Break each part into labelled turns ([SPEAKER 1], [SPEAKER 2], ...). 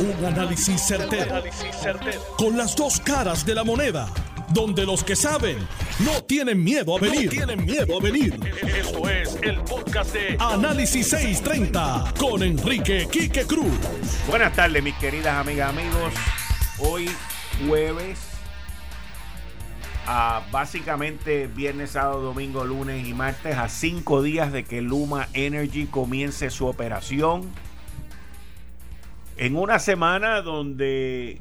[SPEAKER 1] Un análisis certero, Con las dos caras de la moneda. Donde los que saben no tienen miedo a venir. tienen miedo a venir. Esto es el podcast de Análisis 630 con Enrique Quique Cruz.
[SPEAKER 2] Buenas tardes, mis queridas amigas, amigos. Hoy jueves a básicamente viernes, sábado, domingo, lunes y martes a cinco días de que Luma Energy comience su operación en una semana donde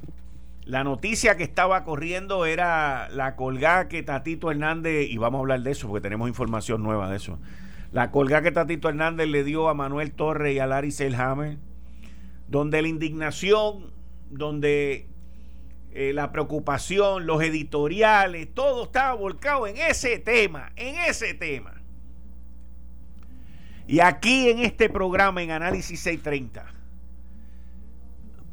[SPEAKER 2] la noticia que estaba corriendo era la colgada que Tatito Hernández, y vamos a hablar de eso porque tenemos información nueva de eso, la colgada que Tatito Hernández le dio a Manuel Torres y a Larry Selhammer, donde la indignación, donde eh, la preocupación, los editoriales, todo estaba volcado en ese tema, en ese tema. Y aquí en este programa, en Análisis 630,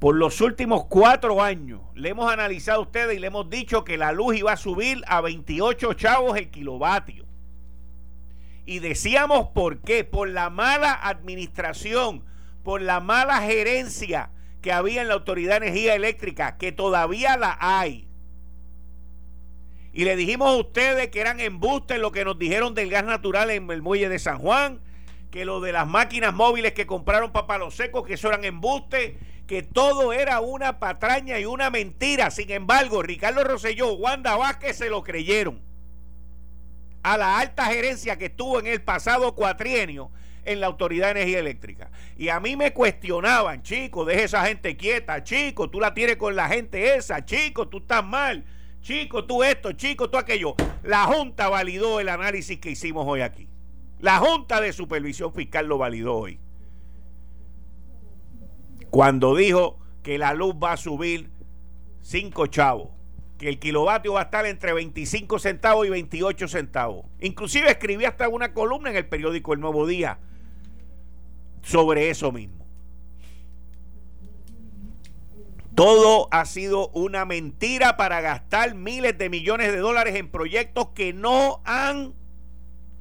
[SPEAKER 2] por los últimos cuatro años le hemos analizado a ustedes y le hemos dicho que la luz iba a subir a 28 chavos el kilovatio. Y decíamos por qué, por la mala administración, por la mala gerencia que había en la Autoridad de Energía Eléctrica, que todavía la hay. Y le dijimos a ustedes que eran embustes lo que nos dijeron del gas natural en el muelle de San Juan, que lo de las máquinas móviles que compraron para Palos Secos, que eso eran embustes que todo era una patraña y una mentira. Sin embargo, Ricardo Rosselló, Wanda Vázquez se lo creyeron. A la alta gerencia que estuvo en el pasado cuatrienio en la Autoridad de Energía Eléctrica. Y a mí me cuestionaban, chico, deje esa gente quieta, chico, tú la tienes con la gente esa, chico, tú estás mal, chico, tú esto, chico, tú aquello. La Junta validó el análisis que hicimos hoy aquí. La Junta de Supervisión Fiscal lo validó hoy cuando dijo que la luz va a subir 5 chavos, que el kilovatio va a estar entre 25 centavos y 28 centavos. Inclusive escribí hasta una columna en el periódico El Nuevo Día sobre eso mismo. Todo ha sido una mentira para gastar miles de millones de dólares en proyectos que no han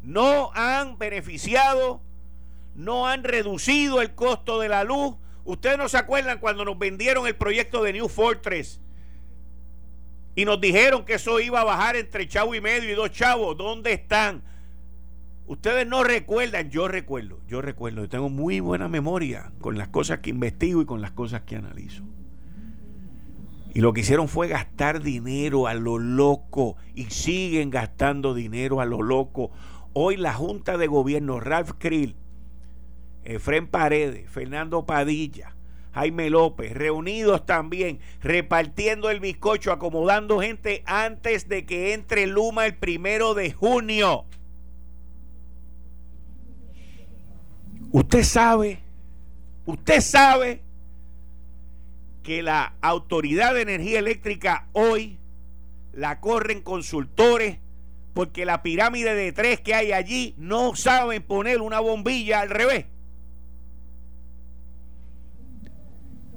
[SPEAKER 2] no han beneficiado, no han reducido el costo de la luz, Ustedes no se acuerdan cuando nos vendieron el proyecto de New Fortress y nos dijeron que eso iba a bajar entre chavo y medio y dos chavos. ¿Dónde están? Ustedes no recuerdan, yo recuerdo, yo recuerdo, yo tengo muy buena memoria con las cosas que investigo y con las cosas que analizo. Y lo que hicieron fue gastar dinero a lo loco y siguen gastando dinero a lo loco. Hoy la Junta de Gobierno, Ralph Krill, Efren Paredes, Fernando Padilla, Jaime López, reunidos también, repartiendo el bizcocho, acomodando gente antes de que entre Luma el primero de junio. Usted sabe, usted sabe que la Autoridad de Energía Eléctrica hoy la corren consultores porque la pirámide de tres que hay allí no saben poner una bombilla al revés.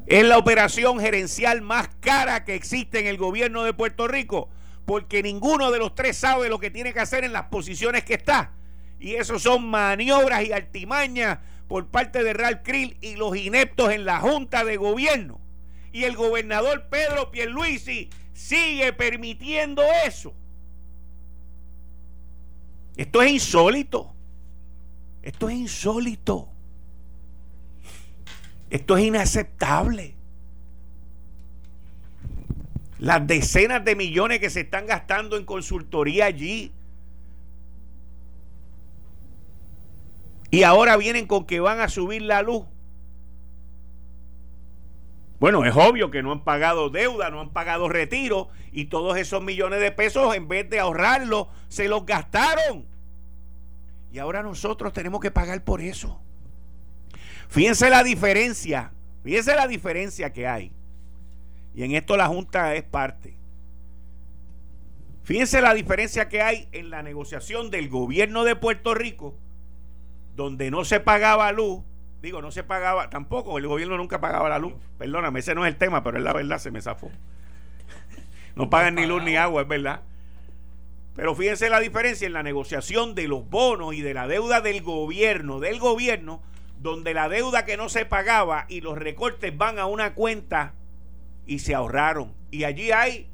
[SPEAKER 2] Es la operación gerencial más cara que existe en el gobierno de Puerto Rico, porque ninguno de los tres sabe lo que tiene que hacer en las posiciones que está. Y eso son maniobras y artimañas por parte de Ralph Krill y los ineptos en la Junta de Gobierno. Y el gobernador Pedro Pierluisi sigue permitiendo eso. Esto es insólito. Esto es insólito. Esto es inaceptable. Las decenas de millones que se están gastando en consultoría allí. Y ahora vienen con que van a subir la luz. Bueno, es obvio que no han pagado deuda, no han pagado retiro y todos esos millones de pesos en vez de ahorrarlos se los gastaron. Y ahora nosotros tenemos que pagar por eso. Fíjense la diferencia, fíjense la diferencia que hay. Y en esto la Junta es parte. Fíjense la diferencia que hay en la negociación del gobierno de Puerto Rico, donde no se pagaba luz. Digo, no se pagaba, tampoco, el gobierno nunca pagaba la luz. Perdóname, ese no es el tema, pero es la verdad, se me zafó. No pagan ni luz ni agua, es verdad. Pero fíjense la diferencia en la negociación de los bonos y de la deuda del gobierno, del gobierno, donde la deuda que no se pagaba y los recortes van a una cuenta y se ahorraron. Y allí hay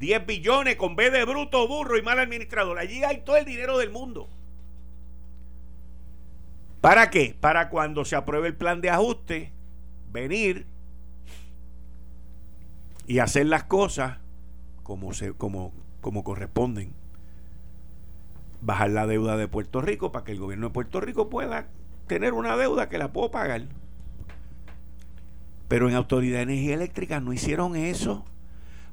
[SPEAKER 2] 10 billones con B de bruto, burro y mal administrador. Allí hay todo el dinero del mundo. ¿Para qué? Para cuando se apruebe el plan de ajuste, venir y hacer las cosas como, se, como, como corresponden. Bajar la deuda de Puerto Rico para que el gobierno de Puerto Rico pueda tener una deuda que la puedo pagar. Pero en Autoridad de Energía Eléctrica no hicieron eso.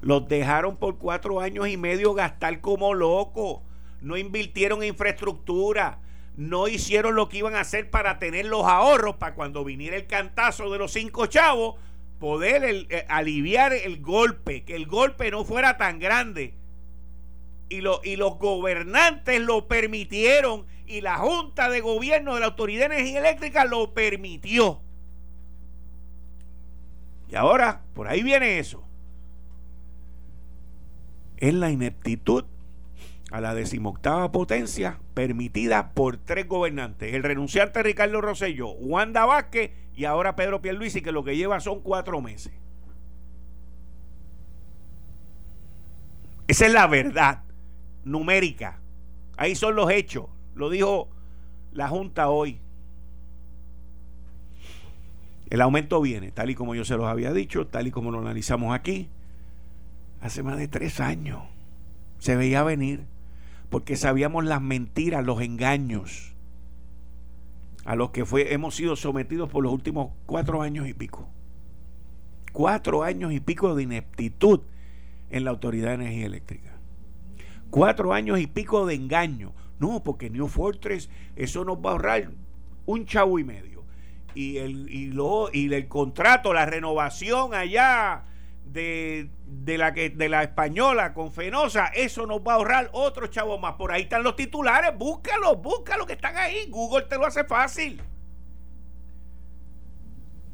[SPEAKER 2] Los dejaron por cuatro años y medio gastar como locos. No invirtieron en infraestructura no hicieron lo que iban a hacer para tener los ahorros para cuando viniera el cantazo de los cinco chavos, poder eh, aliviar el golpe, que el golpe no fuera tan grande. Y, y los gobernantes lo permitieron y la Junta de Gobierno de la Autoridad de Energía Eléctrica lo permitió. Y ahora, por ahí viene eso. Es la ineptitud a la decimoctava potencia permitida por tres gobernantes. El renunciante Ricardo Rosselló, Wanda Vázquez y ahora Pedro Pierluisi, que lo que lleva son cuatro meses. Esa es la verdad numérica. Ahí son los hechos. Lo dijo la Junta hoy. El aumento viene, tal y como yo se los había dicho, tal y como lo analizamos aquí. Hace más de tres años se veía venir porque sabíamos las mentiras, los engaños a los que fue, hemos sido sometidos por los últimos cuatro años y pico. Cuatro años y pico de ineptitud en la Autoridad de Energía Eléctrica. Cuatro años y pico de engaño. No, porque New Fortress, eso nos va a ahorrar un chavo y medio. Y el, y, lo, y el contrato, la renovación allá de, la que de la española con Fenosa, eso nos va a ahorrar otro chavo más. Por ahí están los titulares, búscalo, búscalo que están ahí. Google te lo hace fácil.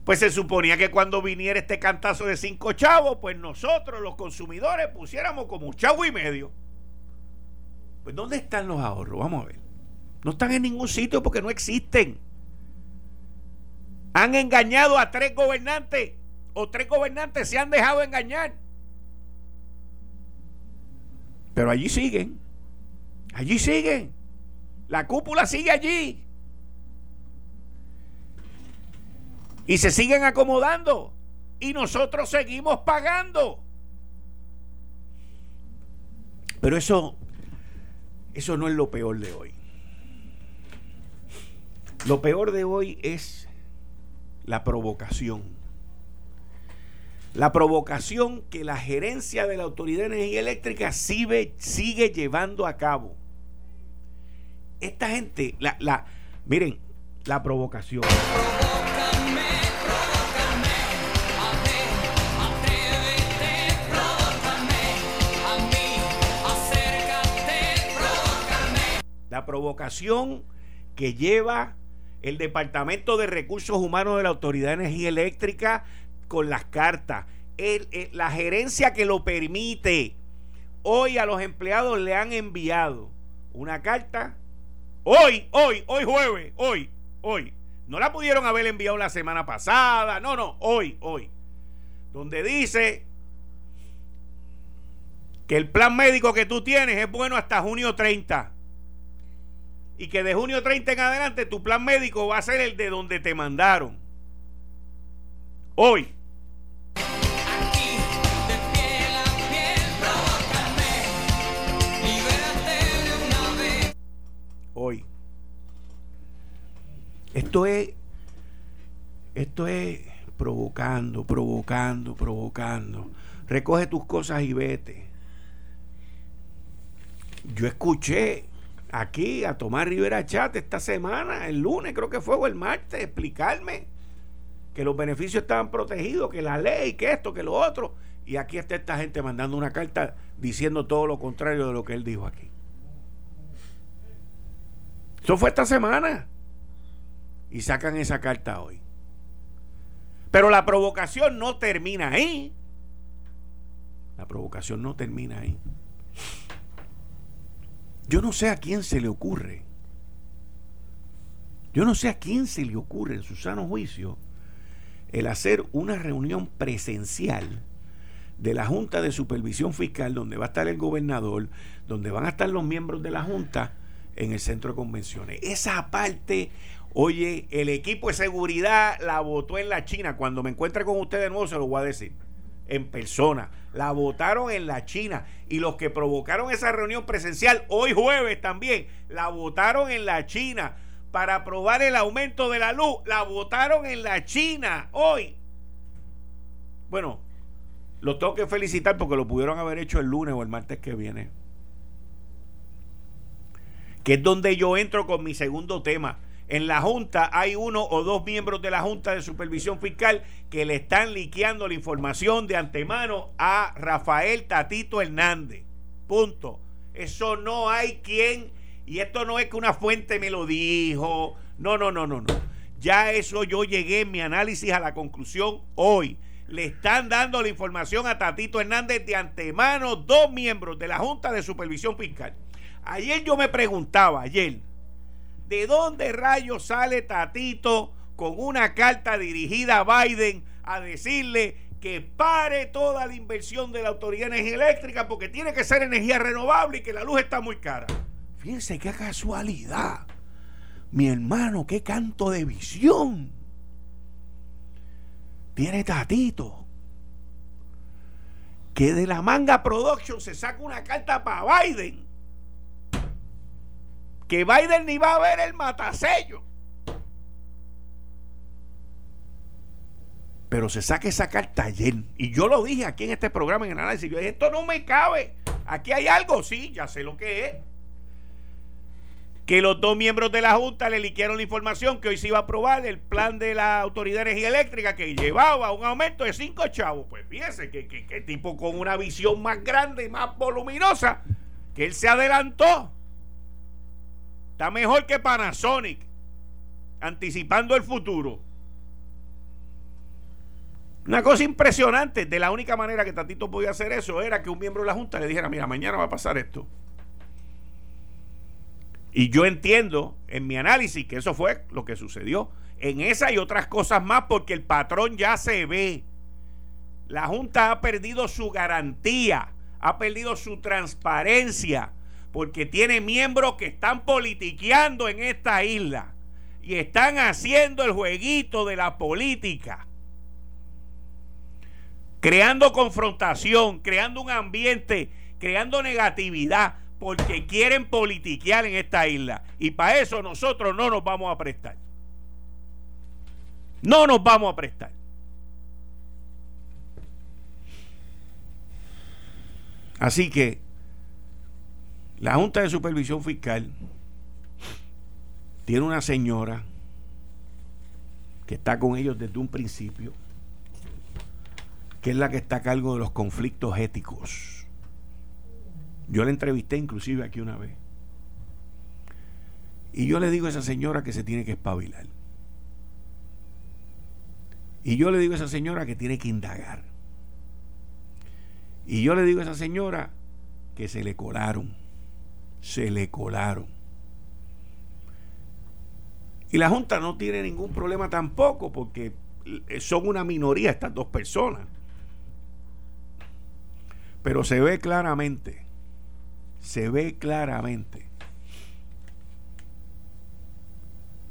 [SPEAKER 2] Pues se suponía que cuando viniera este cantazo de cinco chavos, pues nosotros, los consumidores, pusiéramos como un chavo y medio. Pues ¿dónde están los ahorros? Vamos a ver. No están en ningún sitio porque no existen. Han engañado a tres gobernantes o tres gobernantes se han dejado engañar. Pero allí siguen. Allí siguen. La cúpula sigue allí. Y se siguen acomodando. Y nosotros seguimos pagando. Pero eso, eso no es lo peor de hoy. Lo peor de hoy es la provocación la provocación que la gerencia de la Autoridad de Energía Eléctrica sigue, llevando a cabo. Esta gente, la, la, miren, la provocación. La provocación que lleva el Departamento de Recursos Humanos de la Autoridad de Energía Eléctrica con las cartas. la gerencia que lo permite. Hoy a los empleados le han enviado una carta. Hoy, hoy, hoy jueves, hoy, hoy. No la pudieron haber enviado la semana pasada. No, no, hoy, hoy. Donde dice que el plan médico que tú tienes es bueno hasta junio 30. Y que de junio 30 en adelante tu plan médico va a ser el de donde te mandaron. Hoy. Hoy. Esto es, esto es provocando, provocando, provocando. Recoge tus cosas y vete. Yo escuché aquí a Tomás Rivera Chat esta semana, el lunes creo que fue o el martes, explicarme que los beneficios estaban protegidos, que la ley, que esto, que lo otro. Y aquí está esta gente mandando una carta diciendo todo lo contrario de lo que él dijo aquí. Eso fue esta semana. Y sacan esa carta hoy. Pero la provocación no termina ahí. La provocación no termina ahí. Yo no sé a quién se le ocurre. Yo no sé a quién se le ocurre en su sano juicio el hacer una reunión presencial de la Junta de Supervisión Fiscal, donde va a estar el gobernador, donde van a estar los miembros de la Junta en el centro de convenciones. Esa parte, oye, el equipo de seguridad la votó en la China. Cuando me encuentre con usted de nuevo, se lo voy a decir en persona. La votaron en la China. Y los que provocaron esa reunión presencial, hoy jueves también, la votaron en la China para aprobar el aumento de la luz. La votaron en la China hoy. Bueno, los tengo que felicitar porque lo pudieron haber hecho el lunes o el martes que viene. Que es donde yo entro con mi segundo tema. En la Junta hay uno o dos miembros de la Junta de Supervisión Fiscal que le están liqueando la información de antemano a Rafael Tatito Hernández. Punto. Eso no hay quien, y esto no es que una fuente me lo dijo. No, no, no, no, no. Ya eso yo llegué en mi análisis a la conclusión hoy le están dando la información a Tatito Hernández de antemano dos miembros de la Junta de Supervisión Fiscal. Ayer yo me preguntaba, ayer, ¿de dónde rayos sale Tatito con una carta dirigida a Biden a decirle que pare toda la inversión de la Autoridad de Energía Eléctrica porque tiene que ser energía renovable y que la luz está muy cara? Fíjense qué casualidad. Mi hermano, qué canto de visión tiene Tatito. Que de la manga production se saca una carta para Biden. Que Biden ni va a ver el matasello. Pero se saca esa carta ayer. Y yo lo dije aquí en este programa en el análisis. Yo dije, esto no me cabe. Aquí hay algo, sí, ya sé lo que es que los dos miembros de la Junta le liquieron la información que hoy se iba a aprobar el plan de la Autoridad de Energía Eléctrica que llevaba un aumento de cinco chavos. Pues fíjese que, que, tipo con una visión más grande y más voluminosa, que él se adelantó. Está mejor que Panasonic, anticipando el futuro. Una cosa impresionante, de la única manera que Tatito podía hacer eso era que un miembro de la Junta le dijera, mira, mañana va a pasar esto. Y yo entiendo en mi análisis que eso fue lo que sucedió. En esa y otras cosas más porque el patrón ya se ve. La Junta ha perdido su garantía, ha perdido su transparencia, porque tiene miembros que están politiqueando en esta isla y están haciendo el jueguito de la política, creando confrontación, creando un ambiente, creando negatividad porque quieren politiquear en esta isla. Y para eso nosotros no nos vamos a prestar. No nos vamos a prestar. Así que la Junta de Supervisión Fiscal tiene una señora que está con ellos desde un principio, que es la que está a cargo de los conflictos éticos yo la entrevisté inclusive aquí una vez. Y yo le digo a esa señora que se tiene que espabilar. Y yo le digo a esa señora que tiene que indagar. Y yo le digo a esa señora que se le colaron. Se le colaron. Y la Junta no tiene ningún problema tampoco porque son una minoría estas dos personas. Pero se ve claramente se ve claramente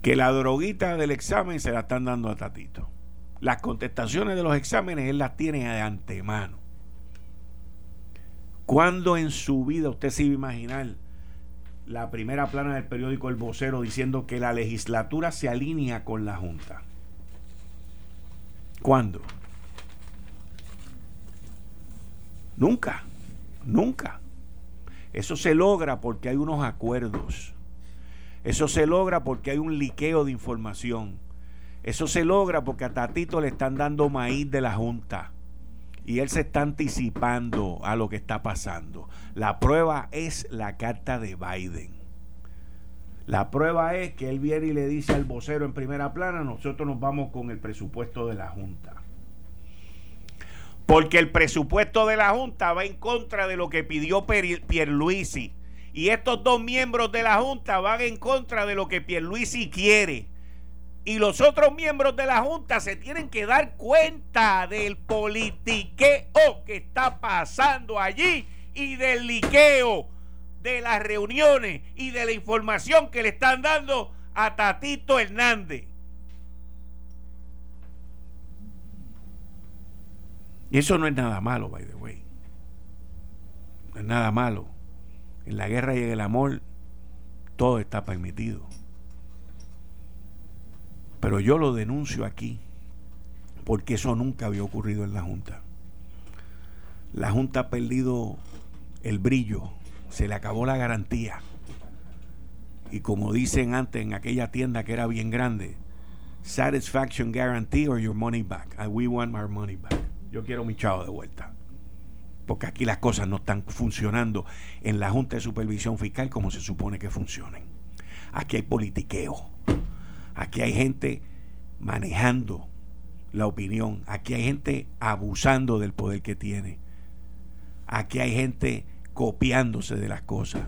[SPEAKER 2] que la droguita del examen se la están dando a Tatito. Las contestaciones de los exámenes él las tiene de antemano. ¿Cuándo en su vida usted se iba a imaginar la primera plana del periódico El Vocero diciendo que la legislatura se alinea con la Junta? ¿Cuándo? Nunca, nunca. Eso se logra porque hay unos acuerdos. Eso se logra porque hay un liqueo de información. Eso se logra porque a Tatito le están dando maíz de la Junta. Y él se está anticipando a lo que está pasando. La prueba es la carta de Biden. La prueba es que él viene y le dice al vocero en primera plana, nosotros nos vamos con el presupuesto de la Junta. Porque el presupuesto de la Junta va en contra de lo que pidió Pierluisi. Y estos dos miembros de la Junta van en contra de lo que Pierluisi quiere. Y los otros miembros de la Junta se tienen que dar cuenta del politiqueo que está pasando allí y del liqueo de las reuniones y de la información que le están dando a Tatito Hernández. Y eso no es nada malo, by the way. No es nada malo. En la guerra y en el amor todo está permitido. Pero yo lo denuncio aquí porque eso nunca había ocurrido en la Junta. La Junta ha perdido el brillo, se le acabó la garantía. Y como dicen antes en aquella tienda que era bien grande, satisfaction guarantee or your money back. we want our money back. Yo quiero mi chavo de vuelta. Porque aquí las cosas no están funcionando en la Junta de Supervisión Fiscal como se supone que funcionen. Aquí hay politiqueo. Aquí hay gente manejando la opinión. Aquí hay gente abusando del poder que tiene. Aquí hay gente copiándose de las cosas.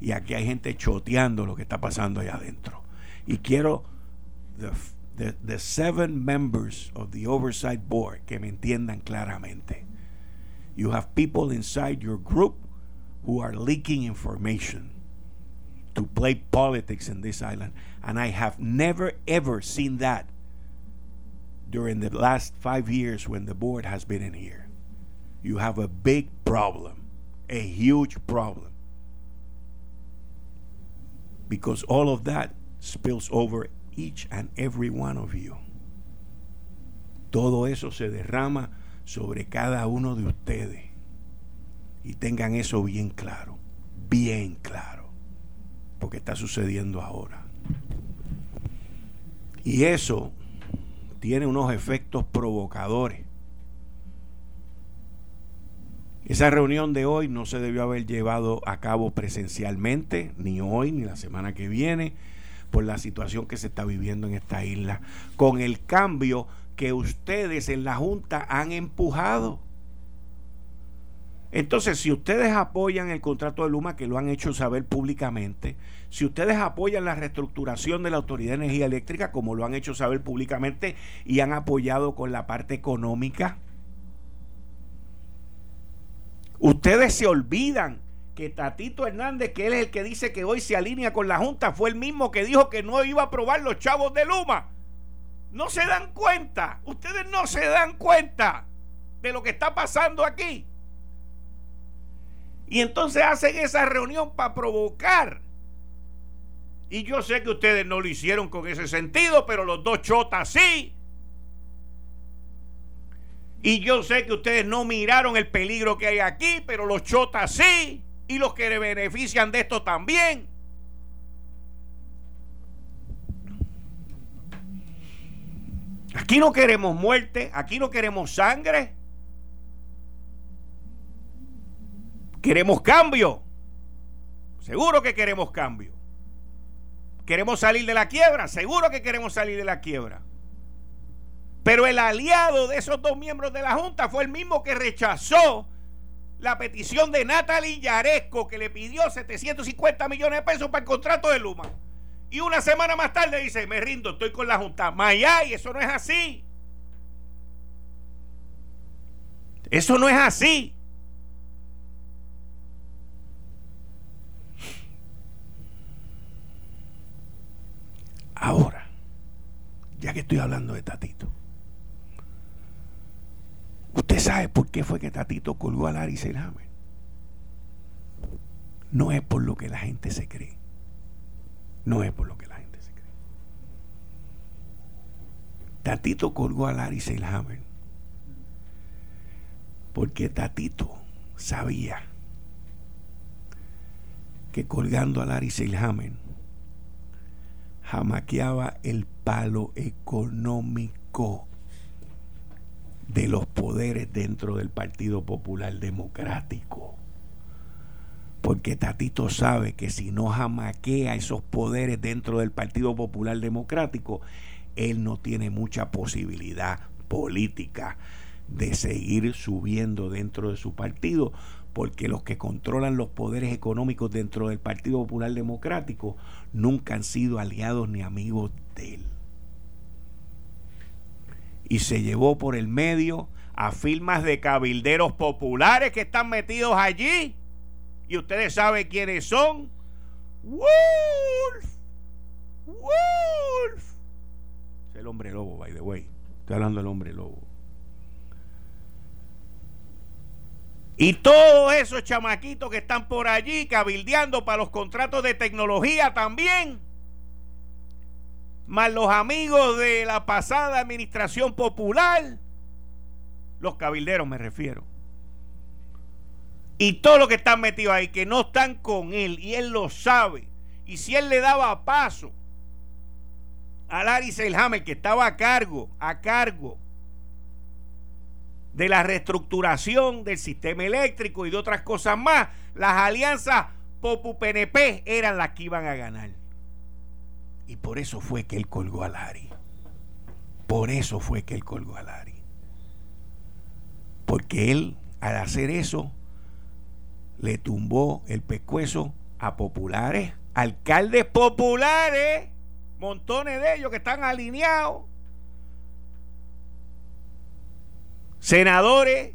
[SPEAKER 2] Y aquí hay gente choteando lo que está pasando allá adentro. Y quiero the, the seven members of the oversight board que me entiendan claramente. You have people inside your group who are leaking information to play politics in this island. And I have never ever seen that during the last five years when the board has been in here. You have a big problem, a huge problem. Because all of that spills over each and every one of you. Todo eso se derrama sobre cada uno de ustedes. Y tengan eso bien claro, bien claro, porque está sucediendo ahora. Y eso tiene unos efectos provocadores. Esa reunión de hoy no se debió haber llevado a cabo presencialmente, ni hoy, ni la semana que viene por la situación que se está viviendo en esta isla, con el cambio que ustedes en la Junta han empujado. Entonces, si ustedes apoyan el contrato de Luma, que lo han hecho saber públicamente, si ustedes apoyan la reestructuración de la Autoridad de Energía Eléctrica, como lo han hecho saber públicamente y han apoyado con la parte económica, ustedes se olvidan que Tatito Hernández, que él es el que dice que hoy se alinea con la Junta, fue el mismo que dijo que no iba a aprobar los chavos de Luma. No se dan cuenta, ustedes no se dan cuenta de lo que está pasando aquí. Y entonces hacen esa reunión para provocar. Y yo sé que ustedes no lo hicieron con ese sentido, pero los dos chotas sí. Y yo sé que ustedes no miraron el peligro que hay aquí, pero los chotas sí y los que benefician de esto también. Aquí no queremos muerte, aquí no queremos sangre. Queremos cambio. Seguro que queremos cambio. ¿Queremos salir de la quiebra? Seguro que queremos salir de la quiebra. Pero el aliado de esos dos miembros de la Junta fue el mismo que rechazó la petición de Natalie Yaresco que le pidió 750 millones de pesos para el contrato de Luma. Y una semana más tarde dice, me rindo, estoy con la Junta. Mayay, eso no es así. Eso no es así. Ahora, ya que estoy hablando de Tatito. ¿Usted sabe por qué fue que Tatito colgó a Larry Selhammer? No es por lo que la gente se cree. No es por lo que la gente se cree. Tatito colgó a Larry Selhammer porque Tatito sabía que colgando a Larry Selhammer jamaqueaba el palo económico de los poderes dentro del Partido Popular Democrático. Porque Tatito sabe que si no jamaquea esos poderes dentro del Partido Popular Democrático, él no tiene mucha posibilidad política de seguir subiendo dentro de su partido, porque los que controlan los poderes económicos dentro del Partido Popular Democrático nunca han sido aliados ni amigos de él. y se llevó por el medio a firmas de cabilderos populares que están metidos allí. Y ustedes saben quiénes son. Wolf. Wolf. Es el hombre lobo, by the way. Estoy hablando del hombre lobo. Y todos esos chamaquitos que están por allí cabildeando para los contratos de tecnología también. Más los amigos de la pasada administración popular. Los cabilderos me refiero. Y todos los que están metidos ahí, que no están con él, y él lo sabe. Y si él le daba paso a Larry Selhammer, que estaba a cargo, a cargo de la reestructuración del sistema eléctrico y de otras cosas más, las alianzas Popu-PNP eran las que iban a ganar. Y por eso fue que él colgó a Larry. Por eso fue que él colgó a Larry. Porque él, al hacer eso, le tumbó el pescuezo a populares, alcaldes populares, montones de ellos que están alineados senadores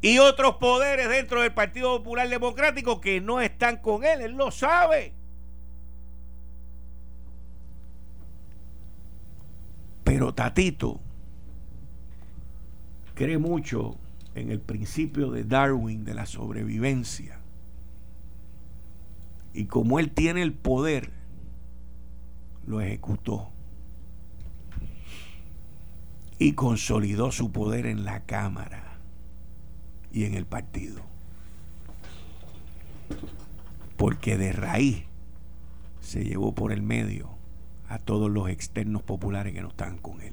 [SPEAKER 2] y otros poderes dentro del Partido Popular Democrático que no están con él, él lo sabe. Pero Tatito cree mucho en el principio de Darwin de la sobrevivencia. Y como él tiene el poder, lo ejecutó y consolidó su poder en la Cámara y en el partido. Porque de raíz se llevó por el medio a todos los externos populares que no estaban con él.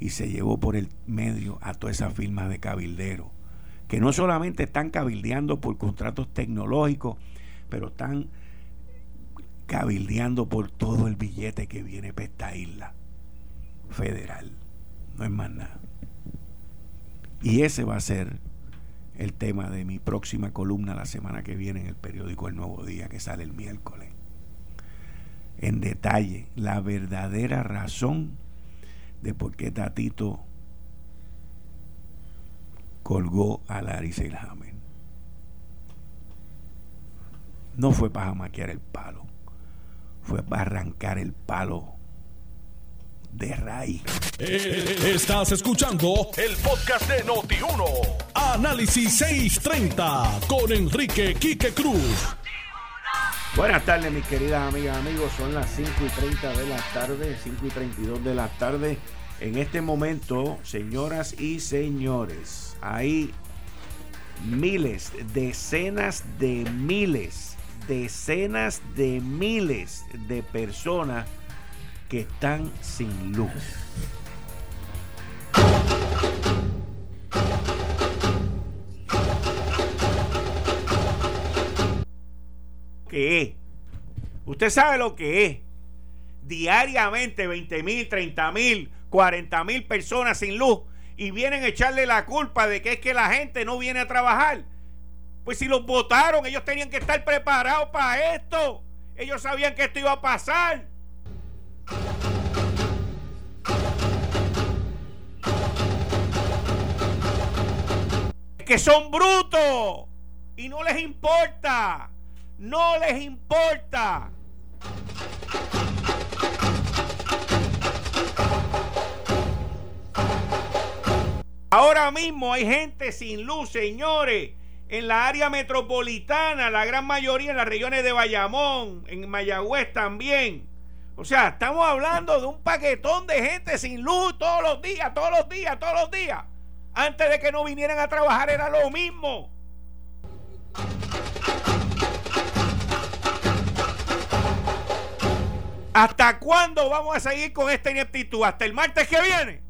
[SPEAKER 2] Y se llevó por el medio a todas esas firmas de cabilderos, que no solamente están cabildeando por contratos tecnológicos, pero están cabildeando por todo el billete que viene para esta isla federal. No es más nada. Y ese va a ser el tema de mi próxima columna la semana que viene en el periódico El Nuevo Día, que sale el miércoles. En detalle, la verdadera razón de por qué Tatito colgó a Larry Selhammer. No fue para maquiar el palo, fue para arrancar el palo de raíz.
[SPEAKER 1] Eh, estás escuchando el podcast de Noti1. Análisis 630 con Enrique Quique Cruz.
[SPEAKER 2] Buenas tardes, mis queridas amigas, amigos. Son las 5 y 30 de la tarde, 5 y 32 de la tarde. En este momento, señoras y señores, hay miles, decenas de miles, decenas de miles de personas que están sin luz. ¿Qué es? Usted sabe lo que es. Diariamente 20 mil, 30 mil, 40 mil personas sin luz y vienen a echarle la culpa de que es que la gente no viene a trabajar. Pues si los votaron, ellos tenían que estar preparados para esto. Ellos sabían que esto iba a pasar. Que son brutos y no les importa. No les importa. Ahora mismo hay gente sin luz, señores, en la área metropolitana, la gran mayoría en las regiones de Bayamón, en Mayagüez también. O sea, estamos hablando de un paquetón de gente sin luz todos los días, todos los días, todos los días. Antes de que no vinieran a trabajar era lo mismo. ¿Hasta cuándo vamos a seguir con esta ineptitud? ¿Hasta el martes que viene?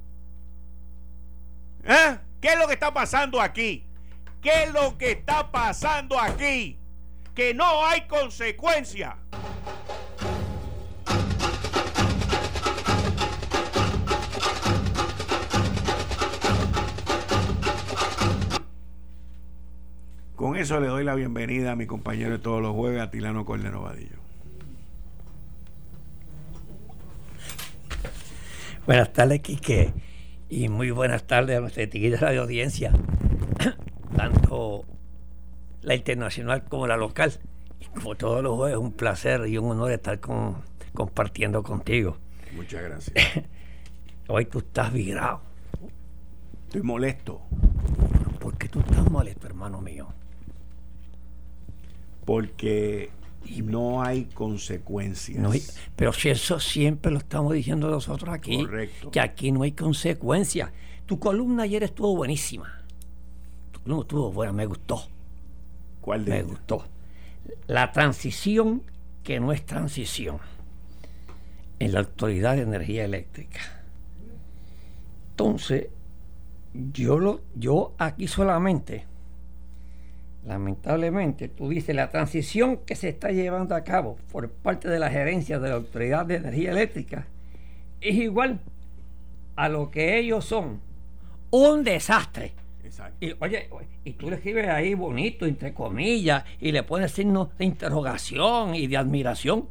[SPEAKER 2] ¿Eh? ¿Qué es lo que está pasando aquí? ¿Qué es lo que está pasando aquí? Que no hay consecuencia. Con eso le doy la bienvenida a mi compañero de todos los jueves, Atilano Cordero Vadillo.
[SPEAKER 3] Buenas tardes, Quique. Y muy buenas tardes a nuestra etiqueta de audiencia, tanto la internacional como la local. Y como todos los jueves, un placer y un honor estar con, compartiendo contigo.
[SPEAKER 2] Muchas gracias.
[SPEAKER 3] Hoy tú estás virado.
[SPEAKER 2] Estoy molesto.
[SPEAKER 3] ¿Por qué tú estás molesto, hermano mío?
[SPEAKER 2] Porque no hay consecuencias.
[SPEAKER 3] pero si eso siempre lo estamos diciendo nosotros aquí,
[SPEAKER 2] Correcto.
[SPEAKER 3] que aquí no hay consecuencias. Tu columna ayer estuvo buenísima. Tu columna estuvo buena, me gustó.
[SPEAKER 2] ¿Cuál de
[SPEAKER 3] Me gustó. La transición que no es transición en la Autoridad de Energía Eléctrica. Entonces, yo, lo, yo aquí solamente lamentablemente, tú dices, la transición que se está llevando a cabo por parte de la gerencia de la Autoridad de Energía Eléctrica es igual a lo que ellos son, un desastre.
[SPEAKER 2] Exacto.
[SPEAKER 3] Y, oye, y tú le escribes ahí bonito, entre comillas, y le pones signos de interrogación y de admiración.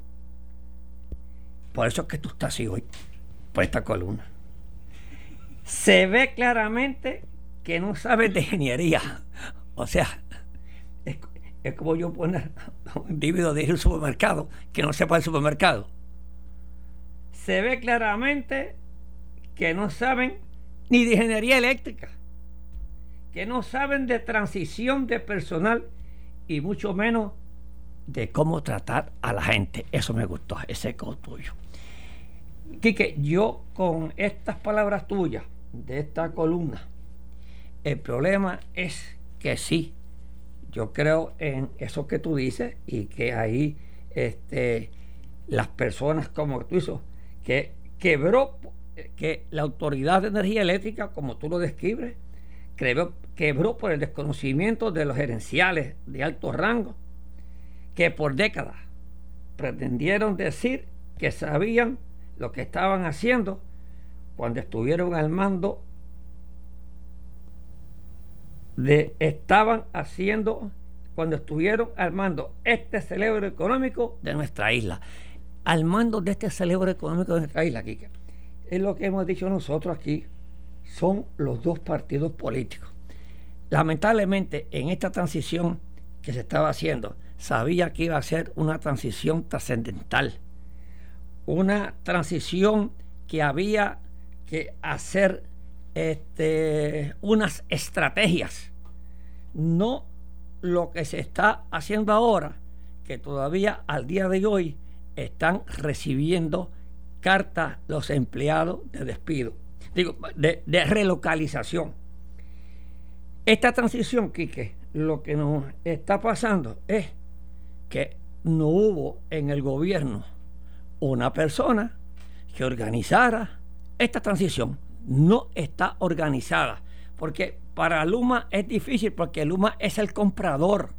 [SPEAKER 3] Por eso es que tú estás así hoy, por esta columna. Se ve claramente que no sabes de ingeniería. O sea, es como yo poner un individuo de ir al supermercado que no sepa el supermercado. Se ve claramente que no saben ni de ingeniería eléctrica, que no saben de transición de personal y mucho menos de cómo tratar a la gente. Eso me gustó, ese es tuyo. Quique, yo con estas palabras tuyas de esta columna, el problema es que sí, yo creo en eso que tú dices y que ahí este, las personas como tú hizo, que quebró, que la autoridad de energía eléctrica, como tú lo describes, quebró, quebró por el desconocimiento de los gerenciales de alto rango, que por décadas pretendieron decir que sabían lo que estaban haciendo cuando estuvieron al mando de estaban haciendo cuando estuvieron al mando este cerebro económico de nuestra isla. Al mando de este cerebro económico de nuestra isla, Kike. Es lo que hemos dicho nosotros aquí. Son los dos partidos políticos. Lamentablemente, en esta transición que se estaba haciendo, sabía que iba a ser una transición trascendental. Una transición que había que hacer este, unas estrategias, no lo que se está haciendo ahora, que todavía al día de hoy están recibiendo cartas los empleados de despido, digo, de, de relocalización. Esta transición, Quique, lo que nos está pasando es que no hubo en el gobierno una persona que organizara esta transición no está organizada. Porque para Luma es difícil porque Luma es el comprador.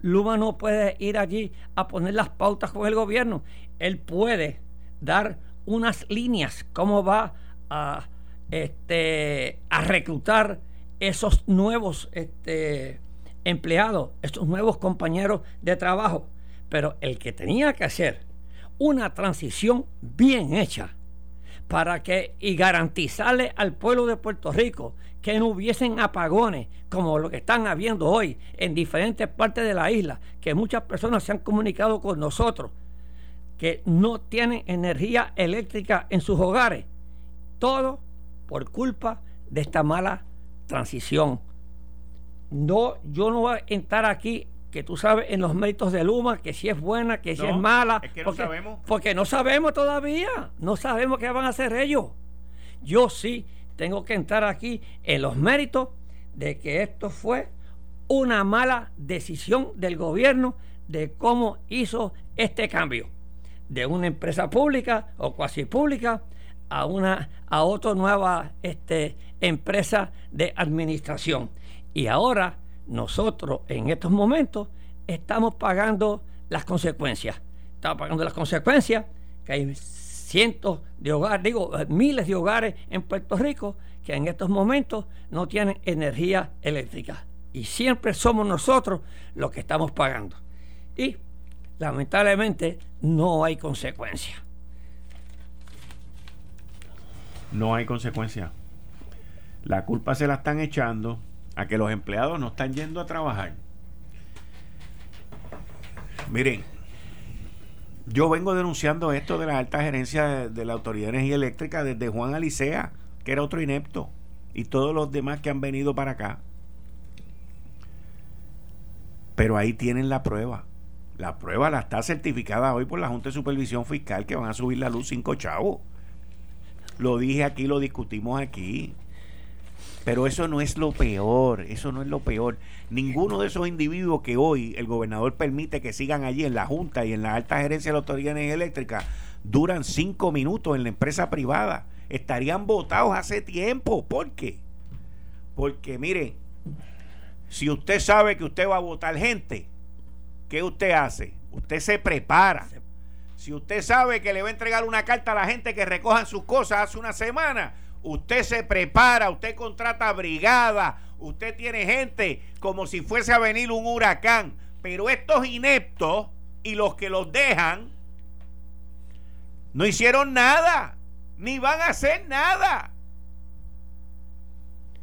[SPEAKER 3] Luma no puede ir allí a poner las pautas con el gobierno. Él puede dar unas líneas, cómo va a, este, a reclutar esos nuevos este, empleados, esos nuevos compañeros de trabajo. Pero el que tenía que hacer una transición bien hecha para que y garantizarle al pueblo de Puerto Rico que no hubiesen apagones como lo que están habiendo hoy en diferentes partes de la isla, que muchas personas se han comunicado con nosotros que no tienen energía eléctrica en sus hogares. Todo por culpa de esta mala transición. No, yo no voy a entrar aquí que tú sabes en los méritos de Luma, que si es buena, que si es mala.
[SPEAKER 2] Es que
[SPEAKER 3] porque,
[SPEAKER 2] no sabemos.
[SPEAKER 3] Porque no sabemos todavía. No sabemos qué van a hacer ellos. Yo sí tengo que entrar aquí en los méritos de que esto fue una mala decisión del gobierno de cómo hizo este cambio de una empresa pública o cuasi pública a una a otra nueva este, empresa de administración y ahora nosotros en estos momentos estamos pagando las consecuencias. Estamos pagando las consecuencias que hay cientos de hogares, digo, miles de hogares en Puerto Rico que en estos momentos no tienen energía eléctrica. Y siempre somos nosotros los que estamos pagando. Y lamentablemente no hay consecuencias.
[SPEAKER 2] no hay consecuencia. La culpa se la están echando a que los empleados no están yendo a trabajar. Miren, yo vengo denunciando esto de la alta gerencia de, la Autoridad de Energía Eléctrica desde Juan Alicea, que era otro inepto, y todos los demás que han venido para acá. Pero ahí tienen la prueba. La prueba la está certificada hoy por la Junta de Supervisión Fiscal que van a subir la luz cinco chavos. Lo dije aquí, lo discutimos aquí. Pero eso no es lo peor, eso no es lo peor. Ninguno de esos individuos que hoy el gobernador permite que sigan allí en la Junta y en la alta gerencia de la Autoridad de Energía Eléctrica duran cinco minutos en la empresa privada. Estarían votados hace tiempo. ¿Por qué? Porque mire, si usted sabe que usted va a votar gente, ¿qué usted hace? Usted se prepara. Si usted sabe que le va a entregar una carta a la gente que recojan sus cosas hace una semana, usted se prepara, usted contrata brigada, usted tiene gente como si fuese a venir un huracán. Pero estos ineptos y los que los dejan no hicieron nada, ni van a hacer nada.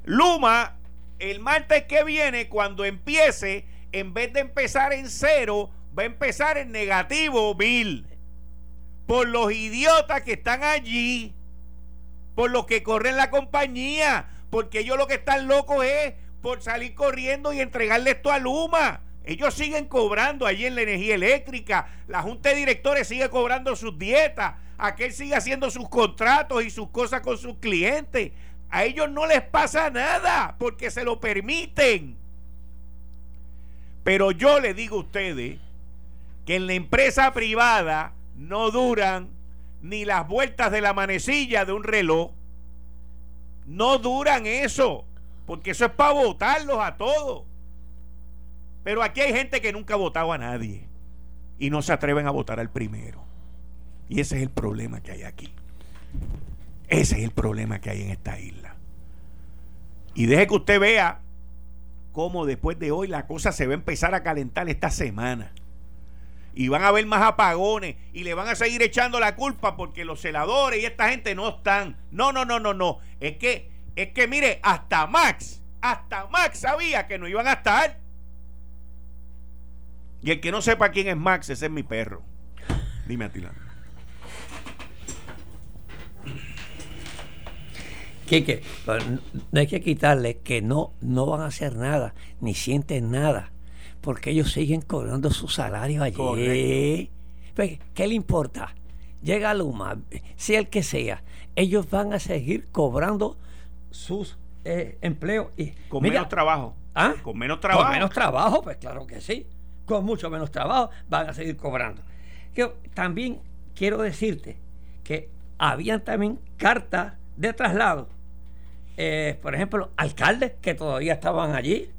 [SPEAKER 2] Luma, el martes que viene, cuando empiece, en vez de empezar en cero, va a empezar en negativo, Bill. Por los idiotas que están allí por lo que corren la compañía, porque ellos lo que están locos es por salir corriendo y entregarle esto a Luma. Ellos siguen cobrando allí en la energía eléctrica, la junta de directores sigue cobrando sus dietas, aquel sigue haciendo sus contratos y sus cosas con sus clientes. A ellos no les pasa nada porque se lo permiten. Pero yo le digo a ustedes que en la empresa privada no duran ni las vueltas de la manecilla de un reloj. No duran eso, porque eso es para votarlos a todos. Pero aquí hay gente que nunca ha votado a nadie y no se atreven a votar al primero. Y ese es el problema que hay aquí. Ese es el problema que hay en esta isla. Y deje que usted vea cómo después de hoy la cosa se va a empezar a calentar esta semana y van a haber más apagones y le van a seguir echando la culpa porque los celadores y esta gente no están. No, no, no, no, no. Es que, es que mire, hasta Max, hasta Max sabía que no iban a estar. Y el que no sepa quién es Max, ese es mi perro. Dime, Atilano.
[SPEAKER 3] Quique, no hay que quitarle que no, no van a hacer nga ni sienten nada porque ellos siguen cobrando su salario allí. Pues, ¿Qué le importa? Llega Luma, sea el que sea, ellos van a seguir cobrando sus eh, empleos. Y,
[SPEAKER 2] con menos trabajo.
[SPEAKER 3] ¿Ah? Con menos trabajo. Con menos trabajo, pues claro que sí. Con mucho menos trabajo van a seguir cobrando. Yo también quiero decirte que habían también cartas de traslado. Eh, por ejemplo, alcaldes que todavía estaban allí,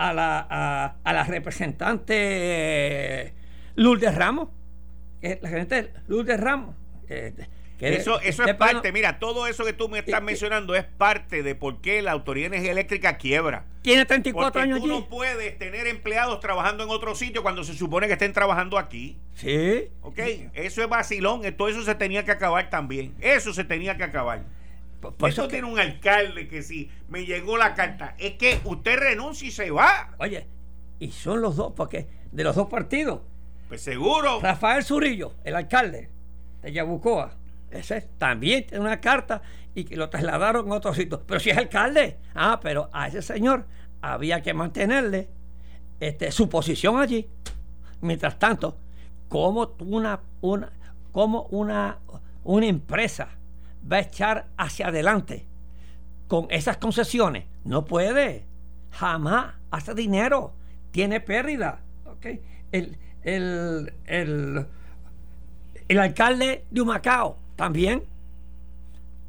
[SPEAKER 3] a la, a, la representante Lourdes Ramos, la gente Lourdes Ramos.
[SPEAKER 2] eso, eso es parte, mira, todo eso que tú me estás mencionando es parte de por qué la Autoridad Energía Eléctrica quiebra.
[SPEAKER 3] Tiene 34 años
[SPEAKER 2] tú no puedes tener empleados trabajando en otro sitio cuando se supone que estén trabajando aquí.
[SPEAKER 3] Sí.
[SPEAKER 2] Ok, eso es vacilón, todo eso se tenía que acabar también. Eso se tenía que acabar. Por eso tiene un alcalde que si me llegó la carta, es que usted renuncia y se va.
[SPEAKER 3] Oye, y son los dos, porque de los dos partidos.
[SPEAKER 2] Pues seguro.
[SPEAKER 3] Rafael Zurillo, el alcalde de Yabucoa, ese también tiene una carta y que lo trasladaron a otro sitio. Pero si es alcalde, ah, pero a ese señor había que mantenerle este, su posición allí. Mientras tanto, como una, una, como una, una empresa va a echar hacia adelante con esas concesiones. No puede. Jamás hace dinero. Tiene pérdida. ¿okay? El, el, el, el alcalde de Humacao también.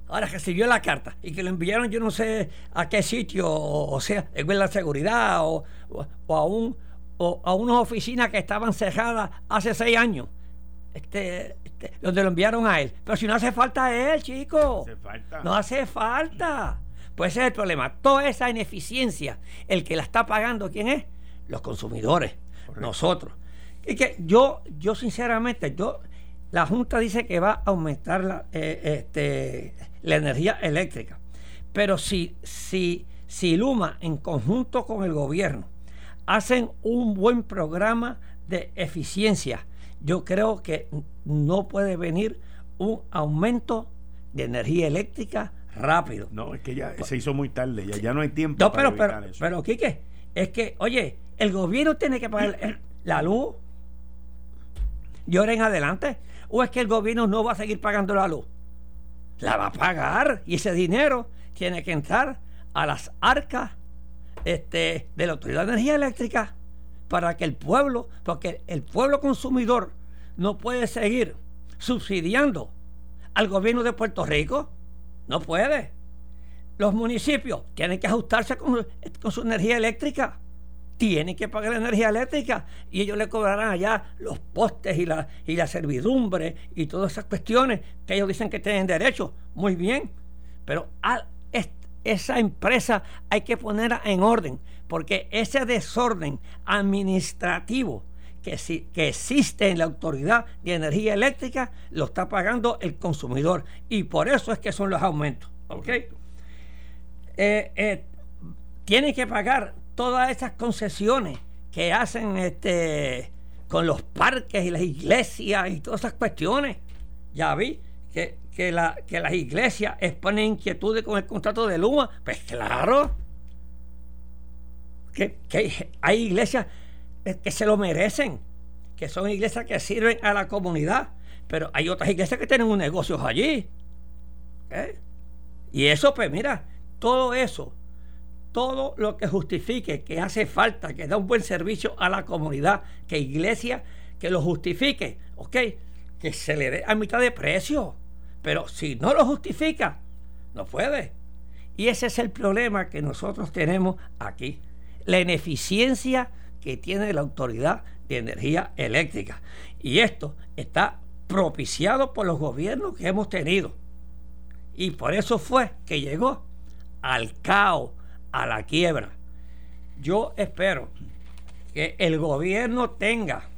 [SPEAKER 3] Ahora recibió la carta y que lo enviaron yo no sé a qué sitio, o, sea, en la seguridad o, o, a o a unas oficinas que estaban cerradas hace seis años. Este, este, donde lo enviaron a él. Pero si no hace falta a él, chico. No hace falta. Pues ese es el problema. Toda esa ineficiencia, el que la está pagando, ¿quién es? Los consumidores, nosotros. Y que yo, yo sinceramente, yo, la Junta dice que va a aumentar la, eh, este, la energía eléctrica. Pero si, si, si Luma, en conjunto con el gobierno, hacen un buen programa de eficiencia, yo creo que no puede venir un aumento de energía eléctrica rápido.
[SPEAKER 2] No, es que ya se hizo muy tarde, ya, ya no hay tiempo
[SPEAKER 3] no, pero, pero, Pero, Quique, es que, oye, el gobierno tiene que pagar la luz y ahora en adelante. ¿O es que el gobierno no va a seguir pagando la luz? La va a pagar y ese dinero tiene que entrar a las arcas este, de la Autoridad de Energía Eléctrica para que el pueblo, porque el pueblo consumidor no puede seguir subsidiando al gobierno de Puerto Rico. No puede. Los municipios tienen que ajustarse con, su energía eléctrica. Tienen que pagar la energía eléctrica y ellos le cobrarán allá los postes y la, y la servidumbre y todas esas cuestiones que ellos dicen que tienen derecho. Muy bien. Pero a esa empresa hay que ponerla en orden porque ese desorden administrativo que, que existe en la Autoridad de Energía Eléctrica lo está pagando el consumidor y por eso es que son los aumentos. ¿ok? Eh, eh, tienen que pagar todas esas concesiones que hacen este, con los parques y las iglesias y todas esas cuestiones. Ya vi que, que, la, que las iglesias exponen inquietudes con el contrato de Luma. Pues claro, que, hay iglesias que se lo merecen, que son iglesias que sirven a la comunidad, pero hay otras iglesias que tienen un negocio allí. ¿eh? Y eso, pues mira, todo eso, todo lo que justifique que hace falta, que da un buen servicio a la comunidad, que iglesia que lo justifique, ok, que se le dé a mitad de precio. Pero si no lo justifica, no puede. Y ese es el problema que nosotros tenemos aquí. La ineficiencia que tiene la Autoridad de Energía Eléctrica. Y esto está propiciado por los gobiernos que hemos tenido. Y por eso fue que llegó al caos, a la quiebra. Yo espero que el gobierno tenga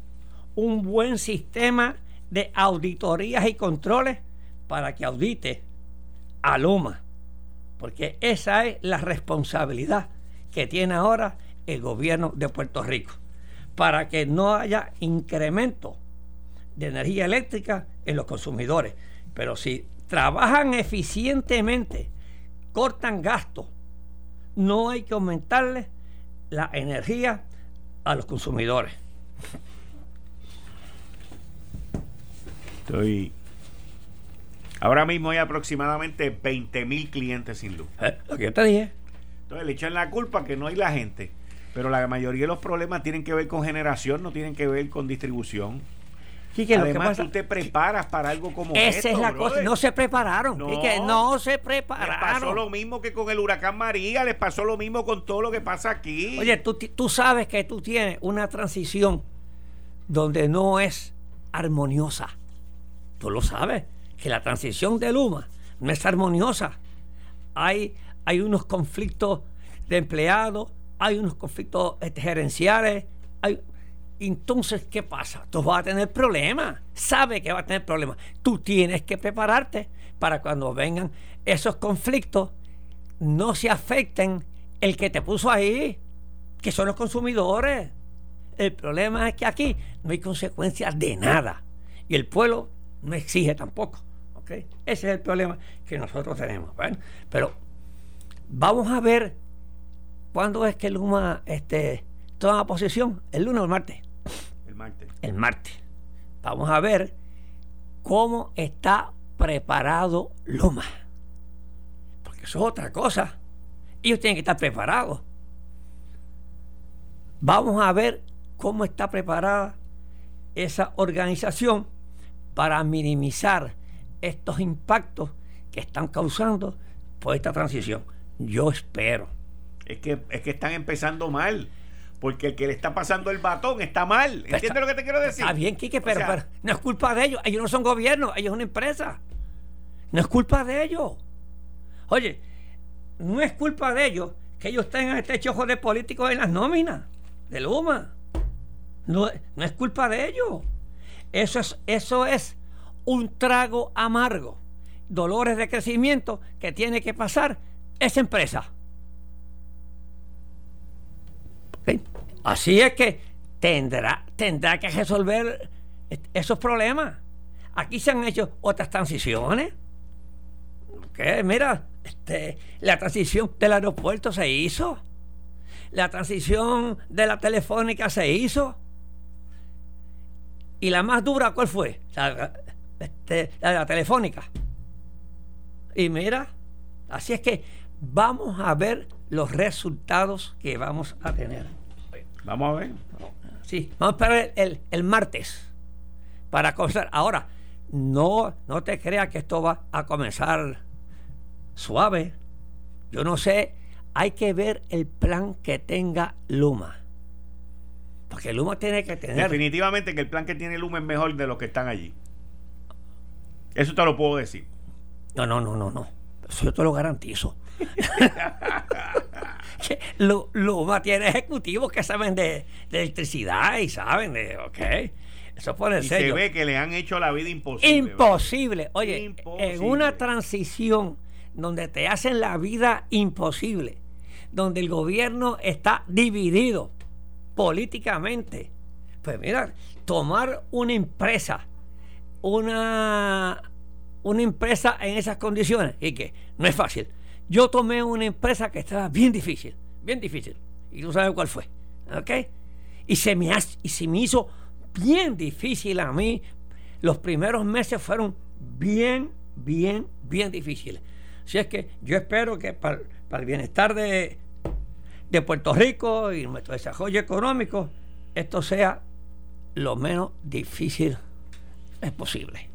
[SPEAKER 3] un buen sistema de auditorías y controles para que audite a Luma, porque esa es la responsabilidad que tiene ahora el gobierno de Puerto Rico para que no haya incremento de energía eléctrica en los consumidores. Pero si trabajan eficientemente, cortan gastos, no hay que aumentarle la energía a los consumidores.
[SPEAKER 2] Estoy. Ahora mismo hay aproximadamente 20 mil clientes sin luz.
[SPEAKER 3] ¿Eh? Lo que yo te dije.
[SPEAKER 2] Entonces le echan la culpa que no hay la gente. Pero la mayoría de los problemas tienen que ver con generación, no tienen que ver con distribución. Además, tú te preparas para algo como
[SPEAKER 3] Esa es la cosa. No se prepararon. No, no se prepararon. Les
[SPEAKER 2] pasó lo mismo que con el huracán María. Les pasó lo mismo con todo lo que pasa aquí.
[SPEAKER 3] Oye, tú, tú sabes que tú tienes una transición donde no es armoniosa. Tú lo sabes. Que la transición de Luma no es armoniosa. Hay, hay unos conflictos de empleados, hay unos conflictos este, gerenciales. Entonces, ¿qué pasa? Tú vas a tener problemas. Sabe que va a tener problemas. Tú tienes que prepararte para cuando vengan esos conflictos, no se afecten el que te puso ahí, que son los consumidores. El problema es que aquí no hay consecuencias de nada. Y el pueblo no exige tampoco. Ese es el problema que nosotros tenemos. pero vamos a ver ¿Cuándo es que Luma este, toma posición? ¿El lunes o el martes?
[SPEAKER 2] El martes.
[SPEAKER 3] El martes. Vamos a ver cómo está preparado Luma. Porque eso es otra cosa. Ellos tienen que estar preparados. Vamos a ver cómo está preparada esa organización para minimizar estos impactos que están causando por esta transición. Yo espero
[SPEAKER 2] es que, es que están empezando mal. Porque el que le está pasando el batón está mal. ¿Entiendes lo que te quiero decir?
[SPEAKER 3] Está bien, Quique, pero, no es culpa de ellos. Ellos no son gobierno, ellos son una empresa. No es culpa de ellos. Oye, no es culpa de ellos que ellos tengan este chojo de políticos en las nóminas de Luma. No, no es culpa de ellos. Eso es, eso es un trago amargo dolores de crecimiento que tiene que pasar esa empresa. Así es que tendrá, tendrá que resolver esos problemas. Aquí se han hecho otras transiciones. ¿Qué? Mira, este, la transición del aeropuerto se hizo. La transición de la telefónica se hizo. ¿Y la más dura cuál fue? La, este, la de la telefónica. Y mira, así es que vamos a ver los resultados que vamos a tener.
[SPEAKER 2] Vamos a ver.
[SPEAKER 3] Sí, vamos a esperar el, el martes para comenzar. Ahora, no, no te creas que esto va a comenzar suave. Yo no sé, hay que ver el plan que tenga Luma. Porque Luma tiene que tener.
[SPEAKER 2] Definitivamente que el plan que tiene Luma es mejor de los que están allí. Eso te lo puedo decir.
[SPEAKER 3] No, no, no, no, no. Eso yo te lo garantizo. Luma tiene ejecutivos que saben de, electricidad y saben de, ok. Eso pone y
[SPEAKER 2] se ve que le han hecho la vida imposible.
[SPEAKER 3] Imposible. Oye, en una transición donde te hacen la vida imposible, donde el gobierno está dividido políticamente, pues mira, tomar una empresa, una, una empresa en esas condiciones, y que no es fácil. Yo tomé una empresa que estaba bien difícil, bien difícil, y tú sabes cuál fue, ¿ok? Y se me, hizo bien difícil a mí. Los primeros meses fueron bien, bien, bien difíciles. Si es que yo espero que para, el bienestar de, de Puerto Rico y nuestro desarrollo económico, esto sea lo menos difícil es posible.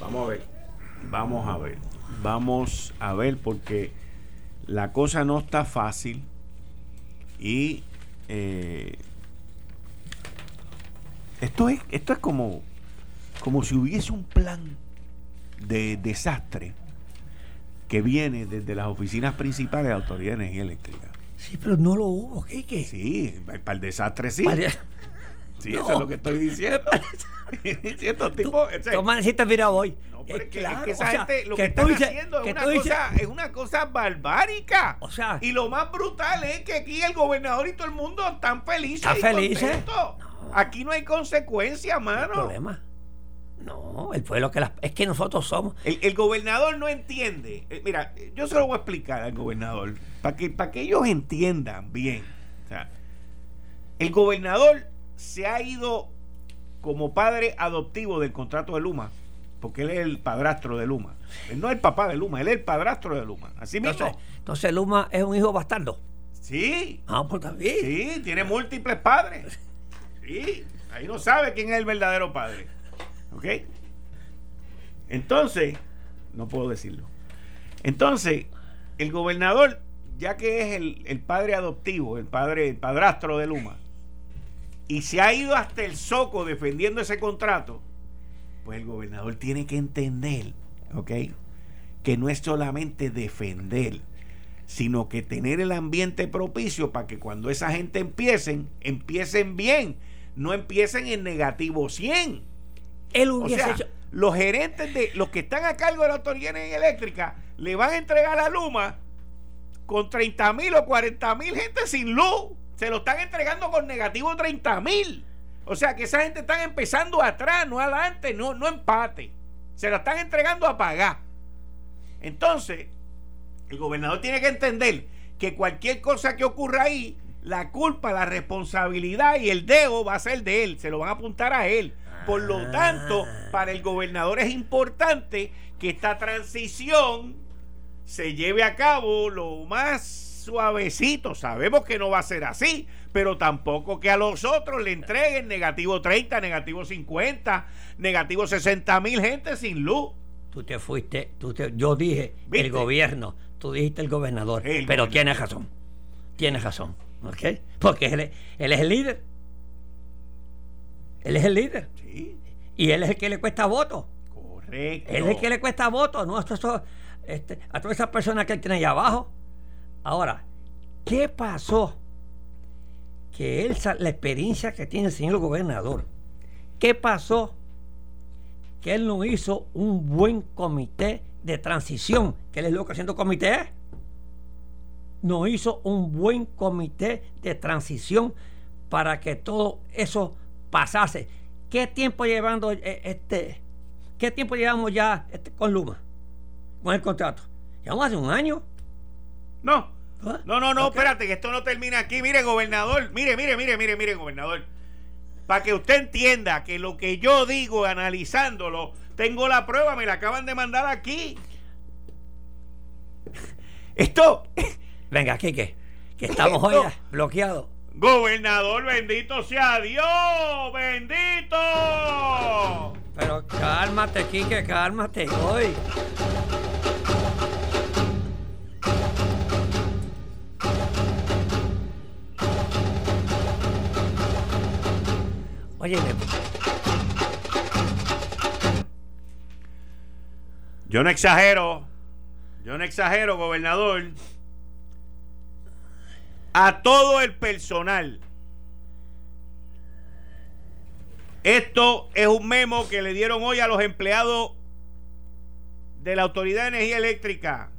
[SPEAKER 2] Vamos a ver, vamos a ver, vamos a ver porque la cosa no está fácil y eh, esto es, esto es como, como si hubiese un plan de desastre que viene desde las oficinas principales de la Autoridad de Energía Eléctrica.
[SPEAKER 3] Sí, pero no lo hubo, ¿qué? qué?
[SPEAKER 2] Sí, para el desastre sí. Sí, eso es lo que estoy diciendo.
[SPEAKER 3] Diciendo, tipo, ¿Cómo necesitas mira hoy?
[SPEAKER 2] No, pero es, que, esa gente lo que, están haciendo es una, cosa, es una cosa barbárica. O sea, y lo más brutal es que aquí el gobernador y todo el mundo están felices.
[SPEAKER 3] ¿Están felices?
[SPEAKER 2] Aquí no hay consecuencia, mano. No
[SPEAKER 3] problema. No, el pueblo que las, es que nosotros somos.
[SPEAKER 2] El, gobernador no entiende. Eh, mira, yo se lo voy a explicar al gobernador para que, para que ellos entiendan bien. O sea, el gobernador se ha ido como padre adoptivo del contrato de Luma, porque él es el padrastro de Luma. Él no es el papá de Luma, él es el padrastro de Luma. Así mismo.
[SPEAKER 3] Entonces, entonces Luma es un hijo bastardo.
[SPEAKER 2] Sí.
[SPEAKER 3] Ah, pues también.
[SPEAKER 2] Sí, tiene múltiples padres. Sí, ahí no sabe quién es el verdadero padre. ¿Ok? Entonces, no puedo decirlo. Entonces, el gobernador, ya que es el, padre adoptivo, el padre, el padrastro de Luma, y se ha ido hasta el soco defendiendo ese contrato, pues el gobernador tiene que entender, ¿ok? Que no es solamente defender, sino que tener el ambiente propicio para que cuando esa gente empiecen, empiecen bien no empiecen en negativo 100. o sea, los gerentes de los que están a cargo de la autoridad eléctrica le van a entregar a Luma con 30 mil o 40 mil gente sin luz. Se lo están entregando con negativo 30 mil. O sea que esa gente está empezando atrás, no adelante, no, no empate. Se la están entregando a pagar. Entonces, el gobernador tiene que entender que cualquier cosa que ocurra ahí la culpa, la responsabilidad y el dedo va a ser de él, se lo van a apuntar a él. Por lo ah. tanto, para el gobernador es importante que esta transición se lleve a cabo lo más suavecito. Sabemos que no va a ser así, pero tampoco que a los otros le entreguen negativo 30, negativo 50, negativo 60 mil gente sin luz.
[SPEAKER 3] Tú te fuiste, tú yo dije el gobierno, tú dijiste el gobernador, pero tienes razón, tienes razón. ¿Ok? Porque él, él es el líder. Él es el líder. Sí. Y él es el que le cuesta votos.
[SPEAKER 2] Correcto.
[SPEAKER 3] Él es el que le cuesta votos, ¿no? Esto, este, a todas esas personas que él tiene allá abajo. Ahora, ¿qué pasó? Que él, la experiencia que tiene el señor gobernador, ¿qué pasó? que él no hizo un buen comité de transición, que él es loco haciendo comité. No hizo un buen comité de transición para que todo eso pasase. ¿Qué tiempo llevando eh, este? ¿Qué tiempo llevamos ya este, con Luma? Con el contrato. Llevamos hace un año.
[SPEAKER 2] No. No, no, no, espérate, que esto no termina aquí. Mire, gobernador, mire, mire, mire, mire, mire, gobernador. Para que usted entienda que lo que yo digo analizándolo, tengo la prueba, me la acaban de mandar aquí. Esto.
[SPEAKER 3] Venga, aquí que, que estamos hoy bloqueados.
[SPEAKER 2] Gobernador, bendito sea Dios, bendito.
[SPEAKER 3] Pero cálmate, Quique, cálmate hoy. Oye,
[SPEAKER 2] yo no exagero, yo no exagero, gobernador a todo el personal. Esto es un memo que le dieron hoy a los empleados de la Autoridad de Energía Eléctrica.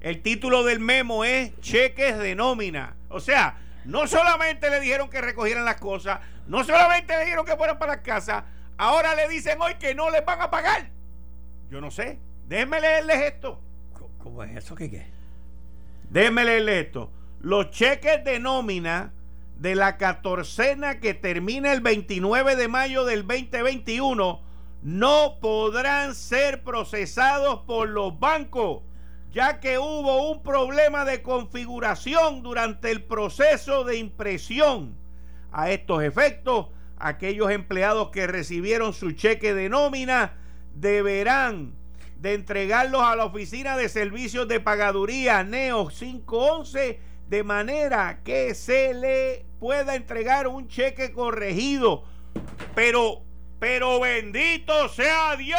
[SPEAKER 2] El título del memo es cheques de nómina. O sea, no solamente le dijeron que recogieran las cosas, no solamente le dijeron que fueran para la casa, ahora le dicen hoy que no les van a pagar. Yo no sé. Déjenme leerles esto.
[SPEAKER 3] ¿Cómo es eso? ¿Qué qué?
[SPEAKER 2] Déjenme leerles esto los cheques de nómina de la catorcena que termina el 29 de mayo del 2021 no podrán ser procesados por los bancos, ya que hubo un problema de configuración durante el proceso de impresión. A estos efectos, aquellos empleados que recibieron su cheque de nómina deberán de entregarlos a la Oficina de Servicios de Pagaduría NEO 511 de manera que se le pueda entregar un cheque corregido. Pero, pero bendito sea Dios.